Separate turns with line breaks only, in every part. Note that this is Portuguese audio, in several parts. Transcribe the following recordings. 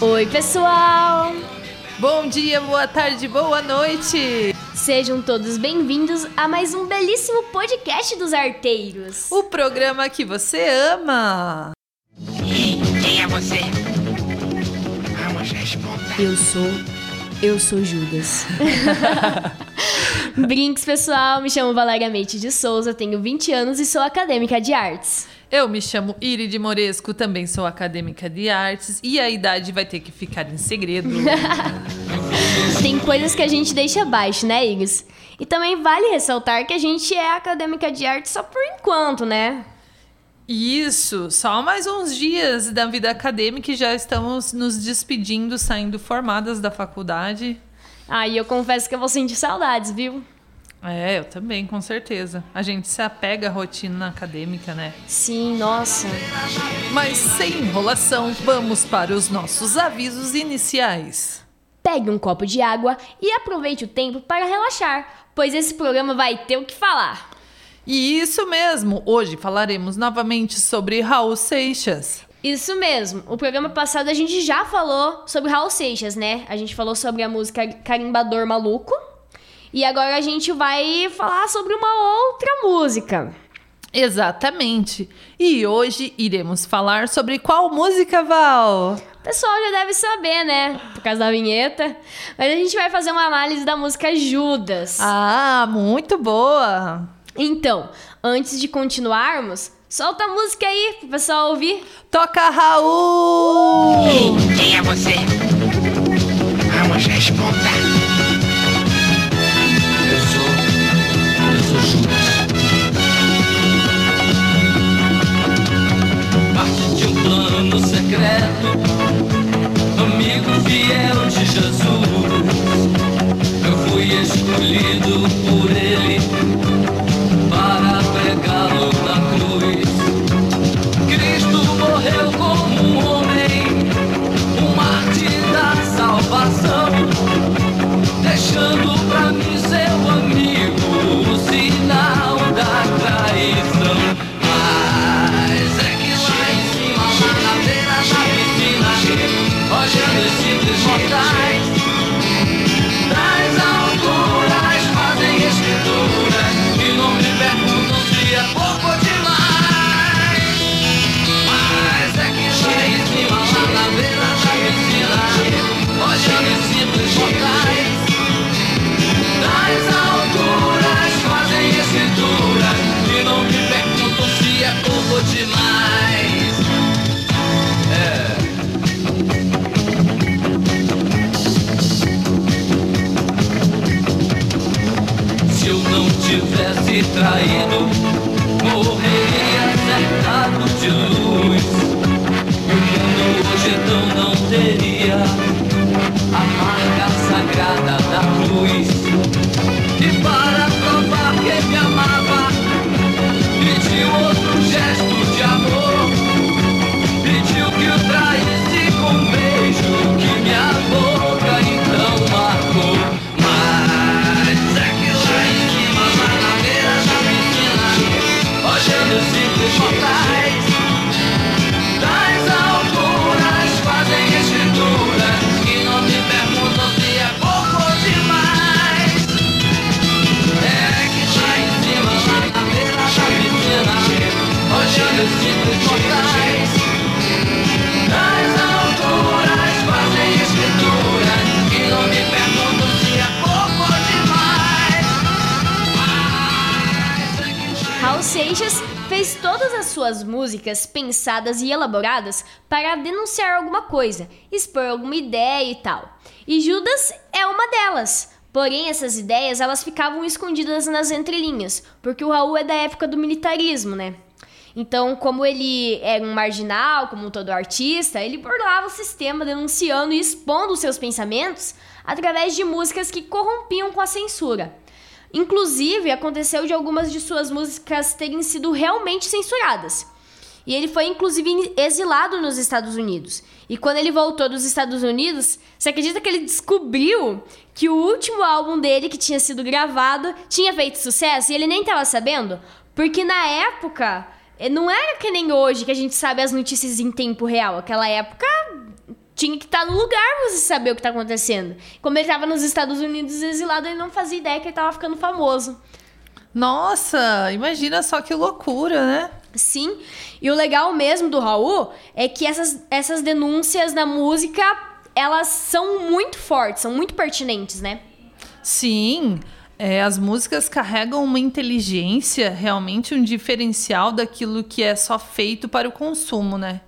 Oi, pessoal!
Bom dia, boa tarde, boa noite!
Sejam todos bem-vindos a mais um belíssimo podcast dos arteiros.
O programa que você ama.
Quem é você? Vamos responder.
Eu sou. Eu sou Judas. Brinks, pessoal. Me chamo Valéria Meite de Souza, tenho 20 anos e sou acadêmica de artes.
Eu me chamo Iri de Moresco, também sou acadêmica de artes e a idade vai ter que ficar em segredo.
Tem coisas que a gente deixa abaixo, né, Iris? E também vale ressaltar que a gente é acadêmica de arte só por enquanto, né?
Isso, só mais uns dias da vida acadêmica e já estamos nos despedindo, saindo formadas da faculdade.
Aí eu confesso que eu vou sentir saudades, viu?
É, eu também, com certeza. A gente se apega à rotina acadêmica, né?
Sim, nossa.
Mas sem enrolação, vamos para os nossos avisos iniciais.
Pegue um copo de água e aproveite o tempo para relaxar, pois esse programa vai ter o que falar.
E isso mesmo, hoje falaremos novamente sobre Raul Seixas.
Isso mesmo. O programa passado a gente já falou sobre Raul Seixas, né? A gente falou sobre a música Carimbador Maluco. E agora a gente vai falar sobre uma outra música.
Exatamente. E hoje iremos falar sobre qual música, Val?
O pessoal já deve saber, né? Por causa da vinheta. Mas a gente vai fazer uma análise da música Judas.
Ah, muito boa!
Então, antes de continuarmos, solta a música aí pro pessoal ouvir.
Toca Raul!
Quem é você?
Tivesse traído
Seixas fez todas as suas músicas pensadas e elaboradas para denunciar alguma coisa, expor alguma ideia e tal. E Judas é uma delas. Porém, essas ideias elas ficavam escondidas nas entrelinhas, porque o Raul é da época do militarismo, né? Então, como ele era um marginal, como todo artista, ele burlava o sistema denunciando e expondo seus pensamentos através de músicas que corrompiam com a censura. Inclusive, aconteceu de algumas de suas músicas terem sido realmente censuradas. E ele foi, inclusive, exilado nos Estados Unidos. E quando ele voltou dos Estados Unidos, você acredita que ele descobriu que o último álbum dele, que tinha sido gravado, tinha feito sucesso e ele nem estava sabendo? Porque na época, eh, não era que nem hoje, que a gente sabe as notícias em tempo real. Aquela época tinha que estar no lugar pra você saber o que tá acontecendo. Como ele tava nos Estados Unidos exilado, ele não fazia ideia que ele tava ficando famoso.
Nossa, imagina só que loucura, né?
Sim, e o legal mesmo do Raul é que essas, essas denúncias na música, elas são muito fortes, são muito pertinentes, né?
Sim, é, as músicas carregam uma inteligência, realmente um diferencial daquilo que é só feito para o consumo, né?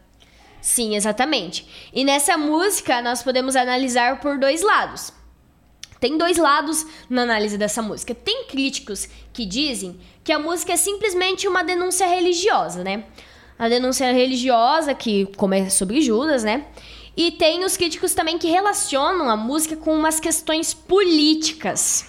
Sim, exatamente. E nessa música nós podemos analisar por dois lados. Tem dois lados na análise dessa música. Tem críticos que dizem que a música é simplesmente uma denúncia religiosa, né? A denúncia religiosa, que como é sobre Judas, né? E tem os críticos também que relacionam a música com umas questões políticas.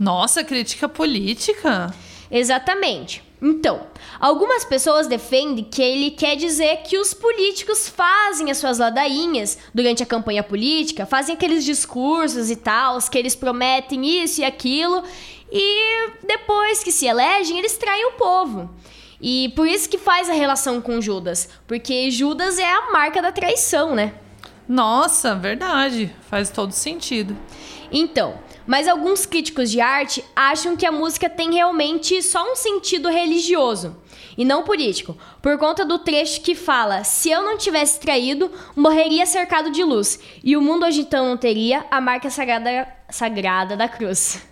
Nossa, crítica política?
Exatamente. Então, algumas pessoas defendem que ele quer dizer que os políticos fazem as suas ladainhas durante a campanha política, fazem aqueles discursos e tal, que eles prometem isso e aquilo, e depois que se elegem, eles traem o povo. E por isso que faz a relação com Judas, porque Judas é a marca da traição, né?
Nossa, verdade. Faz todo sentido.
Então, mas alguns críticos de arte acham que a música tem realmente só um sentido religioso e não político, por conta do trecho que fala: Se eu não tivesse traído, morreria cercado de luz, e o mundo hoje então não teria a marca sagrada, sagrada da cruz.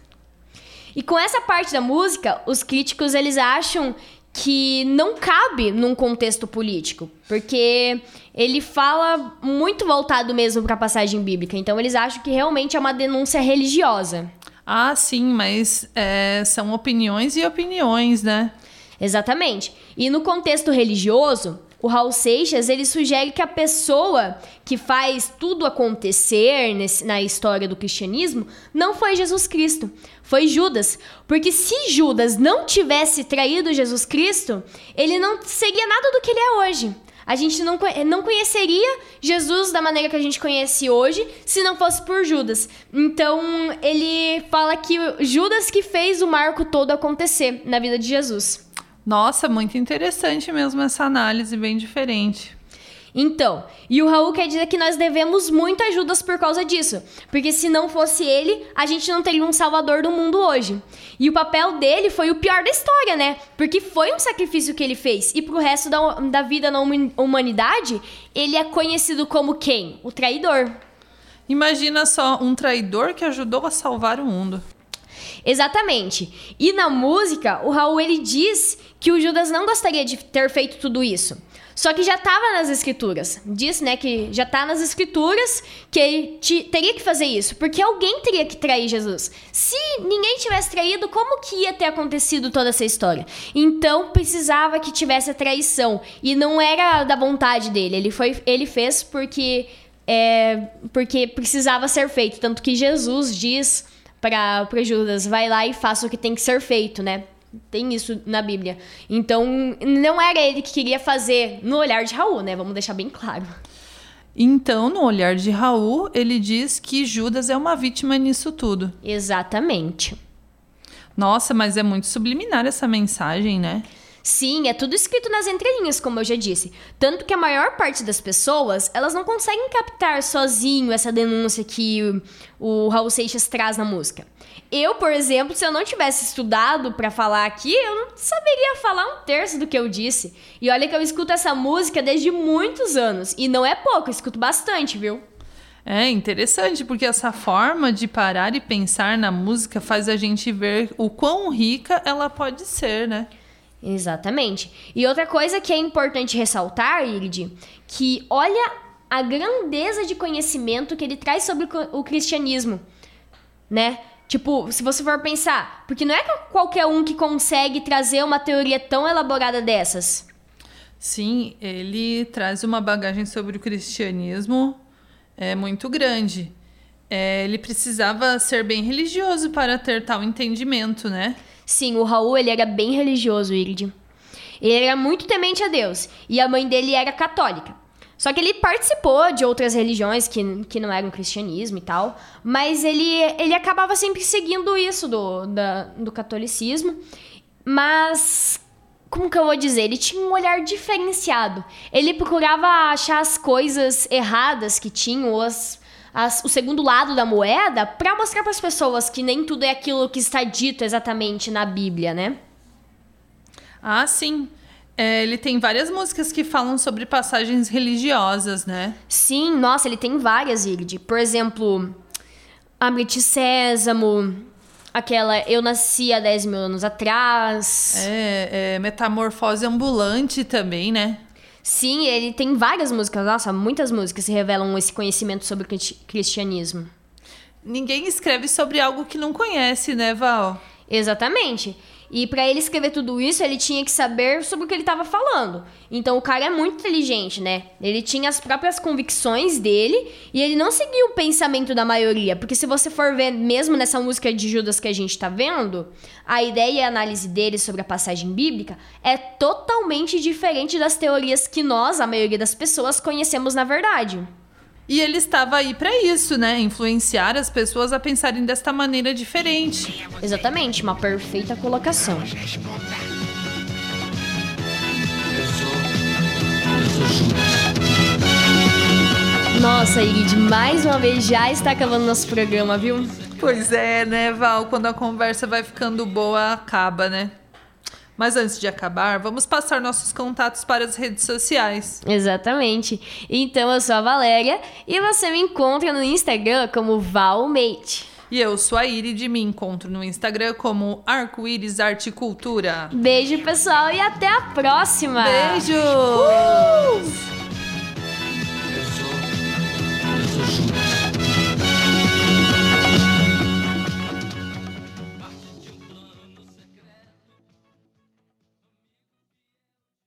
E com essa parte da música, os críticos eles acham que não cabe num contexto político, porque ele fala muito voltado mesmo para a passagem bíblica. Então eles acham que realmente é uma denúncia religiosa.
Ah, sim, mas é, são opiniões e opiniões, né?
Exatamente. E no contexto religioso, o Raul Seixas ele sugere que a pessoa que faz tudo acontecer nesse, na história do cristianismo não foi Jesus Cristo, foi Judas. Porque se Judas não tivesse traído Jesus Cristo, ele não seria nada do que ele é hoje. A gente não, não conheceria Jesus da maneira que a gente conhece hoje se não fosse por Judas. Então, ele fala que Judas que fez o marco todo acontecer na vida de Jesus.
Nossa, muito interessante mesmo essa análise, bem diferente.
Então, e o Raul quer dizer que nós devemos muito a Judas por causa disso. Porque se não fosse ele, a gente não teria um salvador do mundo hoje. E o papel dele foi o pior da história, né? Porque foi um sacrifício que ele fez. E pro resto da, da vida na humanidade, ele é conhecido como quem? O traidor.
Imagina só um traidor que ajudou a salvar o mundo.
Exatamente. E na música, o Raul ele diz que o Judas não gostaria de ter feito tudo isso. Só que já estava nas escrituras. Diz, né, que já está nas escrituras que ele teria que fazer isso, porque alguém teria que trair Jesus. Se ninguém tivesse traído, como que ia ter acontecido toda essa história? Então precisava que tivesse a traição e não era da vontade dele. Ele foi, ele fez porque é, porque precisava ser feito, tanto que Jesus diz para Judas, vai lá e faça o que tem que ser feito, né? Tem isso na Bíblia. Então, não era ele que queria fazer no olhar de Raul, né? Vamos deixar bem claro.
Então, no olhar de Raul, ele diz que Judas é uma vítima nisso tudo.
Exatamente.
Nossa, mas é muito subliminar essa mensagem, né?
Sim, é tudo escrito nas entrelinhas, como eu já disse. Tanto que a maior parte das pessoas, elas não conseguem captar sozinho essa denúncia que o, Raul Seixas traz na música. Eu, por exemplo, se eu não tivesse estudado para falar aqui, eu não saberia falar um terço do que eu disse. E olha que eu escuto essa música desde muitos anos. E não é pouco, eu escuto bastante, viu?
É interessante, porque essa forma de parar e pensar na música faz a gente ver o quão rica ela pode ser, né?
Exatamente. E outra coisa que é importante ressaltar, Irid, que olha a grandeza de conhecimento que ele traz sobre o cristianismo, né? Tipo, se você for pensar, porque não é qualquer um que consegue trazer uma teoria tão elaborada dessas.
Sim, ele traz uma bagagem sobre o cristianismo é, muito grande. É, ele precisava ser bem religioso para ter tal entendimento, né?
Sim, o Raul ele era bem religioso, Irid. Ele era muito temente a Deus e a mãe dele era católica. Só que ele participou de outras religiões que, que não eram cristianismo e tal, mas ele, ele acabava sempre seguindo isso do, da, do catolicismo. Mas como que eu vou dizer? Ele tinha um olhar diferenciado. Ele procurava achar as coisas erradas que tinham, ou as, as, o segundo lado da moeda, para mostrar para as pessoas que nem tudo é aquilo que está dito exatamente na Bíblia, né?
Ah, sim. É, ele tem várias músicas que falam sobre passagens religiosas, né?
Sim, nossa, ele tem várias, Iride. Por exemplo, Amrit Sésamo, aquela Eu Nasci há 10 mil anos atrás.
É, é Metamorfose Ambulante também, né?
Sim, ele tem várias músicas, nossa, muitas músicas que revelam esse conhecimento sobre o cri- cristianismo.
Ninguém escreve sobre algo que não conhece, né, Val?
Exatamente. E para ele escrever tudo isso, ele tinha que saber sobre o que ele estava falando. Então o cara é muito inteligente, né? Ele tinha as próprias convicções dele e ele não seguia o pensamento da maioria, porque se você for ver mesmo nessa música de Judas que a gente tá vendo, a ideia e a análise dele sobre a passagem bíblica é totalmente diferente das teorias que nós, a maioria das pessoas, conhecemos na verdade.
E ele estava aí para isso, né? Influenciar as pessoas a pensarem desta maneira diferente.
Exatamente, uma perfeita colocação. Nossa, Irid, mais uma vez já está acabando nosso programa, viu?
Pois é, né, Val? Quando a conversa vai ficando boa, acaba, né? Mas antes de acabar, vamos passar nossos contatos para as redes sociais.
Exatamente. Então eu sou a Valéria e você me encontra no Instagram como Valmate.
E eu sou a Irid, me encontro no Instagram como Arco-Íris Arte Cultura.
Beijo, pessoal, e até a próxima!
Beijo!